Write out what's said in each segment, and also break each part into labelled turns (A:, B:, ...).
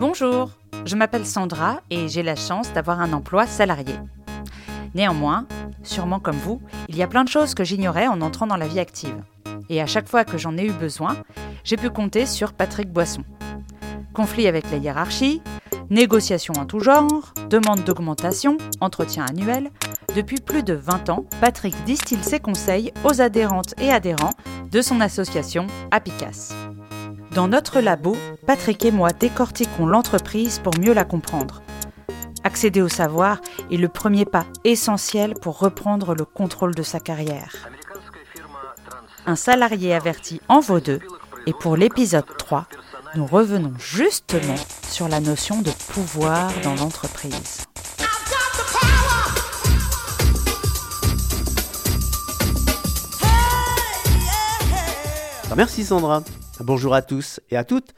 A: Bonjour, je m'appelle Sandra et j'ai la chance d'avoir un emploi salarié. Néanmoins, sûrement comme vous, il y a plein de choses que j'ignorais en entrant dans la vie active. Et à chaque fois que j'en ai eu besoin, j'ai pu compter sur Patrick Boisson. Conflit avec la hiérarchie, négociations en tout genre, demande d'augmentation, entretien annuel. Depuis plus de 20 ans, Patrick distille ses conseils aux adhérentes et adhérents de son association Apicas. Dans notre labo, Patrick et moi décortiquons l'entreprise pour mieux la comprendre. Accéder au savoir est le premier pas essentiel pour reprendre le contrôle de sa carrière. Un salarié averti en vaut deux, et pour l'épisode 3, nous revenons justement sur la notion de pouvoir dans l'entreprise.
B: Merci Sandra. Bonjour à tous et à toutes.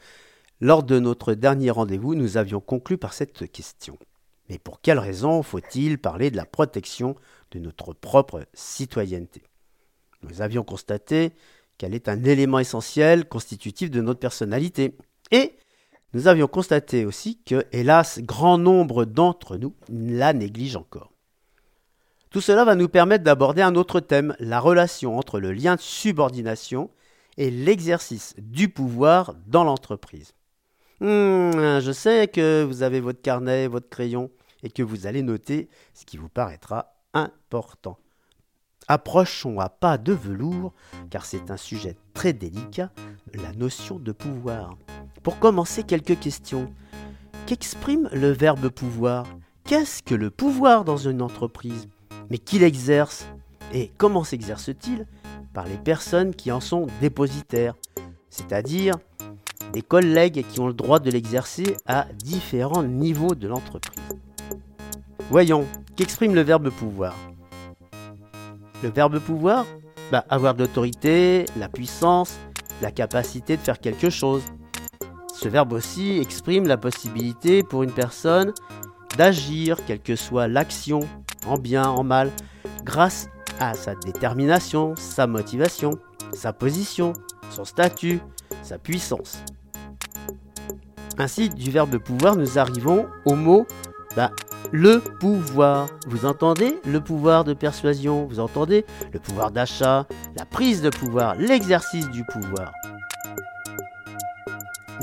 B: Lors de notre dernier rendez-vous, nous avions conclu par cette question. Mais pour quelle raison faut-il parler de la protection de notre propre citoyenneté? Nous avions constaté qu'elle est un élément essentiel constitutif de notre personnalité. Et nous avions constaté aussi que, hélas, grand nombre d'entre nous la négligent encore. Tout cela va nous permettre d'aborder un autre thème, la relation entre le lien de subordination et l'exercice du pouvoir dans l'entreprise. Hmm, je sais que vous avez votre carnet, votre crayon, et que vous allez noter ce qui vous paraîtra important. Approchons à pas de velours, car c'est un sujet très délicat, la notion de pouvoir. Pour commencer, quelques questions. Qu'exprime le verbe pouvoir? Qu'est-ce que le pouvoir dans une entreprise? Mais qui l'exerce Et comment s'exerce-t-il? Par les personnes qui en sont dépositaires, c'est-à-dire des collègues qui ont le droit de l'exercer à différents niveaux de l'entreprise. Voyons, qu'exprime le verbe pouvoir? Le verbe pouvoir bah, Avoir de l'autorité, la puissance, la capacité de faire quelque chose. Ce verbe aussi exprime la possibilité pour une personne d'agir, quelle que soit l'action, en bien, en mal, grâce à sa détermination, sa motivation, sa position, son statut, sa puissance. Ainsi, du verbe pouvoir, nous arrivons au mot bah, le pouvoir. Vous entendez le pouvoir de persuasion, vous entendez le pouvoir d'achat, la prise de pouvoir, l'exercice du pouvoir?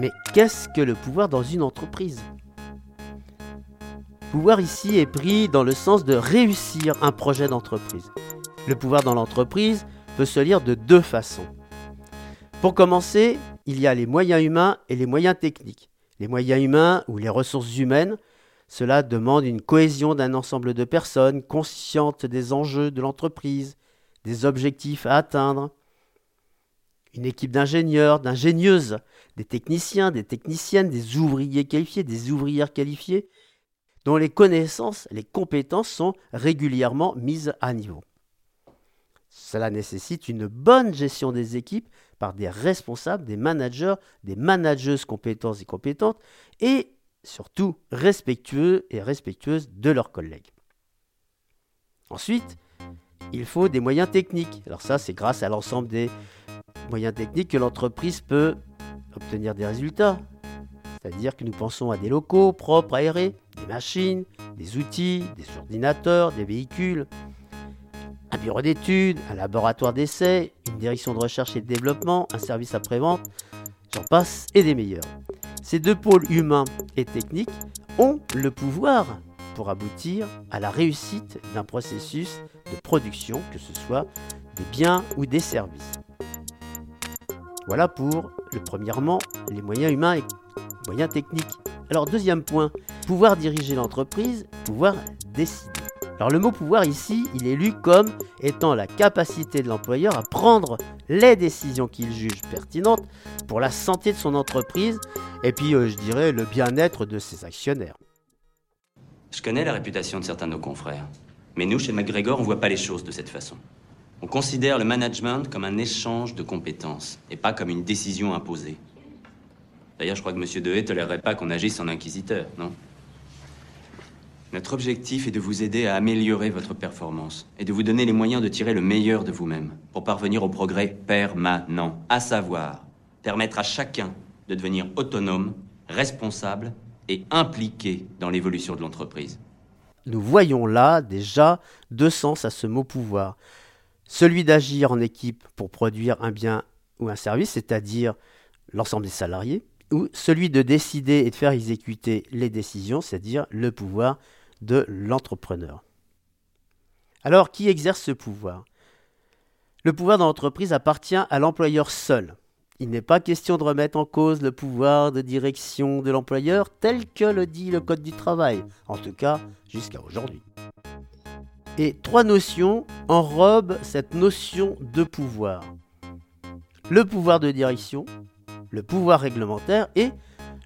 B: Mais qu'est-ce que le pouvoir dans une entreprise? Pouvoir ici est pris dans le sens de réussir un projet d'entreprise. Le pouvoir dans l'entreprise peut se lire de deux façons. Pour commencer, il y a les moyens humains et les moyens techniques. Les moyens humains ou les ressources humaines, cela demande une cohésion d'un ensemble de personnes conscientes des enjeux de l'entreprise, des objectifs à atteindre. Une équipe d'ingénieurs, d'ingénieuses, des techniciens, des techniciennes, des ouvriers qualifiés, des ouvrières qualifiées, dont les connaissances, les compétences sont régulièrement mises à niveau. Cela nécessite une bonne gestion des équipes par des responsables, des managers, des manageuses compétentes et compétentes, et surtout respectueux et respectueuses de leurs collègues. Ensuite, il faut des moyens techniques. Alors ça, c'est grâce à l'ensemble des moyens techniques que l'entreprise peut obtenir des résultats. C'est-à-dire que nous pensons à des locaux propres, aérés, des machines, des outils, des ordinateurs, des véhicules, un bureau d'études, un laboratoire d'essais, une direction de recherche et de développement, un service après-vente, j'en passe et des meilleurs. Ces deux pôles humains et techniques ont le pouvoir pour aboutir à la réussite d'un processus de production, que ce soit des biens ou des services. Voilà pour le premièrement les moyens humains et moyens techniques. Alors deuxième point, pouvoir diriger l'entreprise, pouvoir décider. Alors le mot pouvoir ici, il est lu comme étant la capacité de l'employeur à prendre les décisions qu'il juge pertinentes pour la santé de son entreprise et puis euh, je dirais le bien-être de ses actionnaires.
C: Je connais la réputation de certains de nos confrères, mais nous chez McGregor on voit pas les choses de cette façon. On considère le management comme un échange de compétences et pas comme une décision imposée. D'ailleurs, je crois que M. Dehaye tolérerait pas qu'on agisse en inquisiteur, non? Notre objectif est de vous aider à améliorer votre performance et de vous donner les moyens de tirer le meilleur de vous-même pour parvenir au progrès permanent, à savoir permettre à chacun de devenir autonome, responsable et impliqué dans l'évolution de l'entreprise.
B: Nous voyons là déjà deux sens à ce mot pouvoir. Celui d'agir en équipe pour produire un bien ou un service, c'est-à-dire l'ensemble des salariés, ou celui de décider et de faire exécuter les décisions, c'est-à-dire le pouvoir de l'entrepreneur. Alors, qui exerce ce pouvoir? Le pouvoir dans l'entreprise appartient à l'employeur seul. Il n'est pas question de remettre en cause le pouvoir de direction de l'employeur tel que le dit le Code du travail, en tout cas jusqu'à aujourd'hui. Et trois notions enrobent cette notion de pouvoir. Le pouvoir de direction, le pouvoir réglementaire et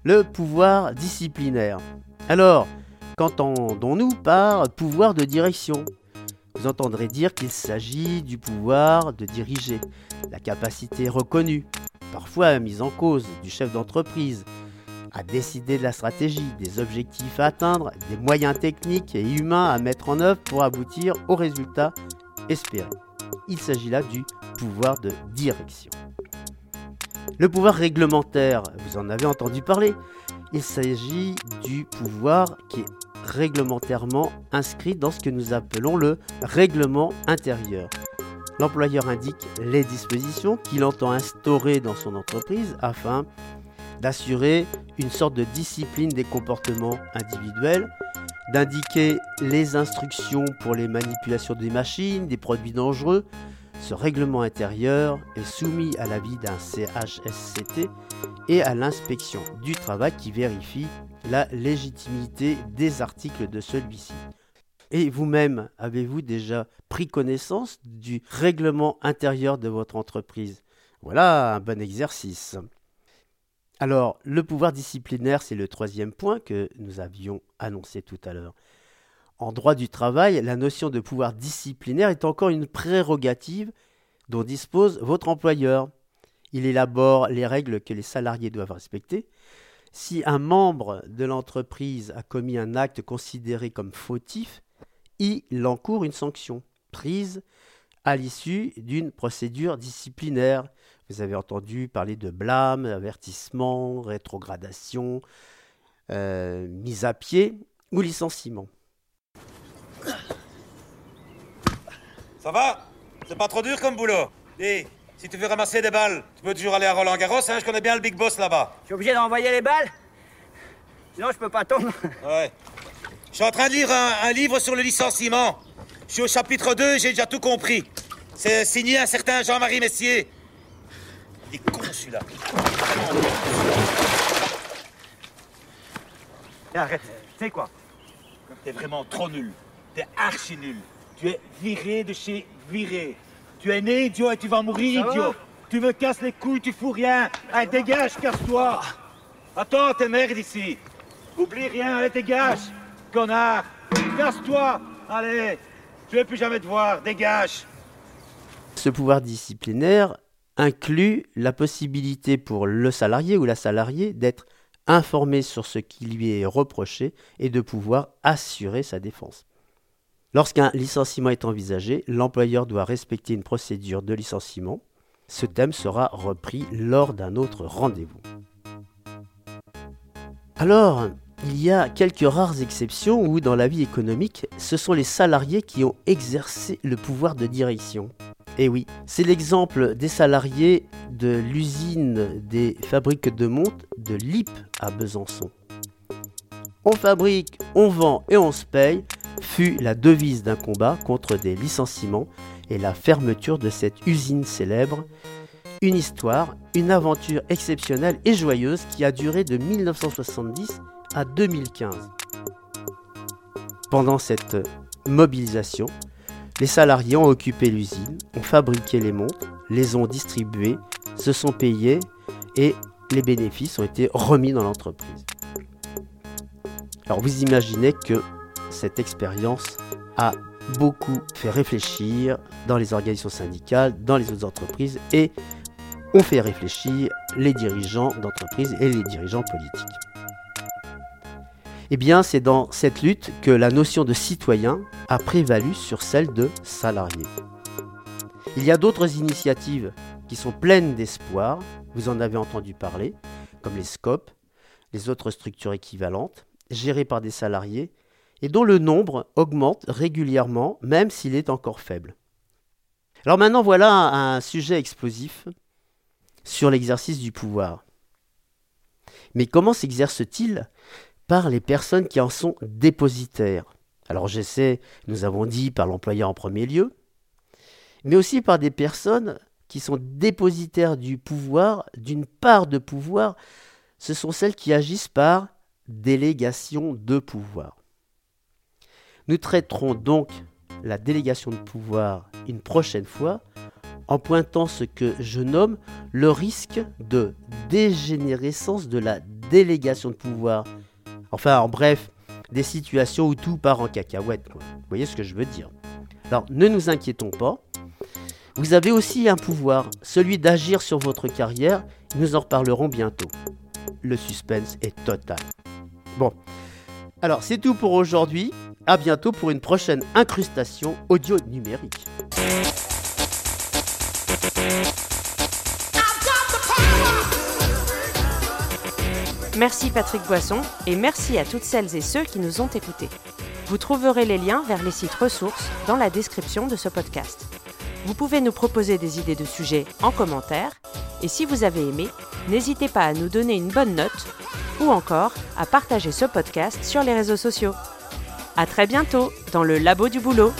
B: le pouvoir disciplinaire. Alors, qu'entendons-nous par pouvoir de direction? Vous entendrez dire qu'il s'agit du pouvoir de diriger, la capacité reconnue, parfois mise en cause, du chef d'entreprise à décider de la stratégie, des objectifs à atteindre, des moyens techniques et humains à mettre en œuvre pour aboutir aux résultats espérés. Il s'agit là du pouvoir de direction. Le pouvoir réglementaire, vous en avez entendu parler, il s'agit du pouvoir qui est réglementairement inscrit dans ce que nous appelons le règlement intérieur. L'employeur indique les dispositions qu'il entend instaurer dans son entreprise afin d'assurer une sorte de discipline des comportements individuels, d'indiquer les instructions pour les manipulations des machines, des produits dangereux, ce règlement intérieur est soumis à l'avis d'un CHSCT et à l'inspection du travail qui vérifie la légitimité des articles de celui-ci. Et vous-même, avez-vous déjà pris connaissance du règlement intérieur de votre entreprise? Voilà un bon exercice. Alors, le pouvoir disciplinaire, c'est le troisième point que nous avions annoncé tout à l'heure. En droit du travail, la notion de pouvoir disciplinaire est encore une prérogative dont dispose votre employeur. Il élabore les règles que les salariés doivent respecter. Si un membre de l'entreprise a commis un acte considéré comme fautif, il encourt une sanction prise à l'issue d'une procédure disciplinaire. Vous avez entendu parler de blâme, avertissement, rétrogradation, euh, mise à pied ou licenciement.
D: Ça va? C'est pas trop dur comme boulot Dis, si tu veux ramasser des balles, tu peux toujours aller à Roland Garros, hein, je connais bien le big boss là-bas.
E: Je suis obligé d'envoyer les balles? Sinon, je peux pas tomber.
D: Ouais. Je suis en train de lire un, un livre sur le licenciement. Je suis au chapitre 2, j'ai déjà tout compris. C'est signé un certain Jean-Marie Messier. Il est con celui-là.
E: Arrête, tu sais quoi?
D: T'es vraiment trop nul. T'es archi nul. Tu es viré de chez viré. Tu es né idiot et tu vas mourir
E: Ça
D: idiot.
E: va
D: Tu me casses les couilles, tu fous rien. Allez, dégage, casse-toi. Attends, t'es merde ici. Oublie rien, allez, dégage. Connard. Casse-toi. Allez. Je vais plus jamais te voir. Dégage.
B: Ce pouvoir disciplinaire inclut la possibilité pour le salarié ou la salariée d'être informé sur ce qui lui est reproché et de pouvoir assurer sa défense. Lorsqu'un licenciement est envisagé, l'employeur doit respecter une procédure de licenciement. Ce thème sera repris lors d'un autre rendez-vous. Alors, il y a quelques rares exceptions où, dans la vie économique, ce sont les salariés qui ont exercé le pouvoir de direction. Et oui, c'est l'exemple des salariés de l'usine des fabriques de montres de LIP à Besançon. On fabrique, on vend et on se paye fut la devise d'un combat contre des licenciements et la fermeture de cette usine célèbre. Une histoire, une aventure exceptionnelle et joyeuse qui a duré de 1970 à 2015. Pendant cette mobilisation, les salariés ont occupé l'usine, ont fabriqué les montres, les ont distribuées, se sont payés et les bénéfices ont été remis dans l'entreprise. Alors vous imaginez que cette expérience a beaucoup fait réfléchir dans les organisations syndicales, dans les autres entreprises et on fait réfléchir les dirigeants d'entreprise et les dirigeants politiques. Eh bien, c'est dans cette lutte que la notion de citoyen a prévalu sur celle de salarié. Il y a d'autres initiatives qui sont pleines d'espoir, vous en avez entendu parler, comme les SCOP, les autres structures équivalentes, gérées par des salariés, et dont le nombre augmente régulièrement, même s'il est encore faible. Alors maintenant, voilà un sujet explosif sur l'exercice du pouvoir. Mais comment s'exerce-t-il par les personnes qui en sont dépositaires? Alors j'essaie, nous avons dit, par l'employeur en premier lieu, mais aussi par des personnes qui sont dépositaires du pouvoir, d'une part de pouvoir, ce sont celles qui agissent par délégation de pouvoir. Nous traiterons donc la délégation de pouvoir une prochaine fois en pointant ce que je nomme le risque de dégénérescence de la délégation de pouvoir. Enfin, en bref, des situations où tout part en cacahuète. Vous voyez ce que je veux dire Alors, ne nous inquiétons pas. Vous avez aussi un pouvoir, celui d'agir sur votre carrière. Nous en reparlerons bientôt. Le suspense est total. Bon, alors c'est tout pour aujourd'hui. À bientôt pour une prochaine incrustation audio numérique.
F: Merci Patrick Boisson et merci à toutes celles et ceux qui nous ont écoutés. Vous trouverez les liens vers les sites ressources dans la description de ce podcast. Vous pouvez nous proposer des idées de sujets en commentaire et si vous avez aimé, n'hésitez pas à nous donner une bonne note ou encore à partager ce podcast sur les réseaux sociaux. À très bientôt dans le labo du boulot.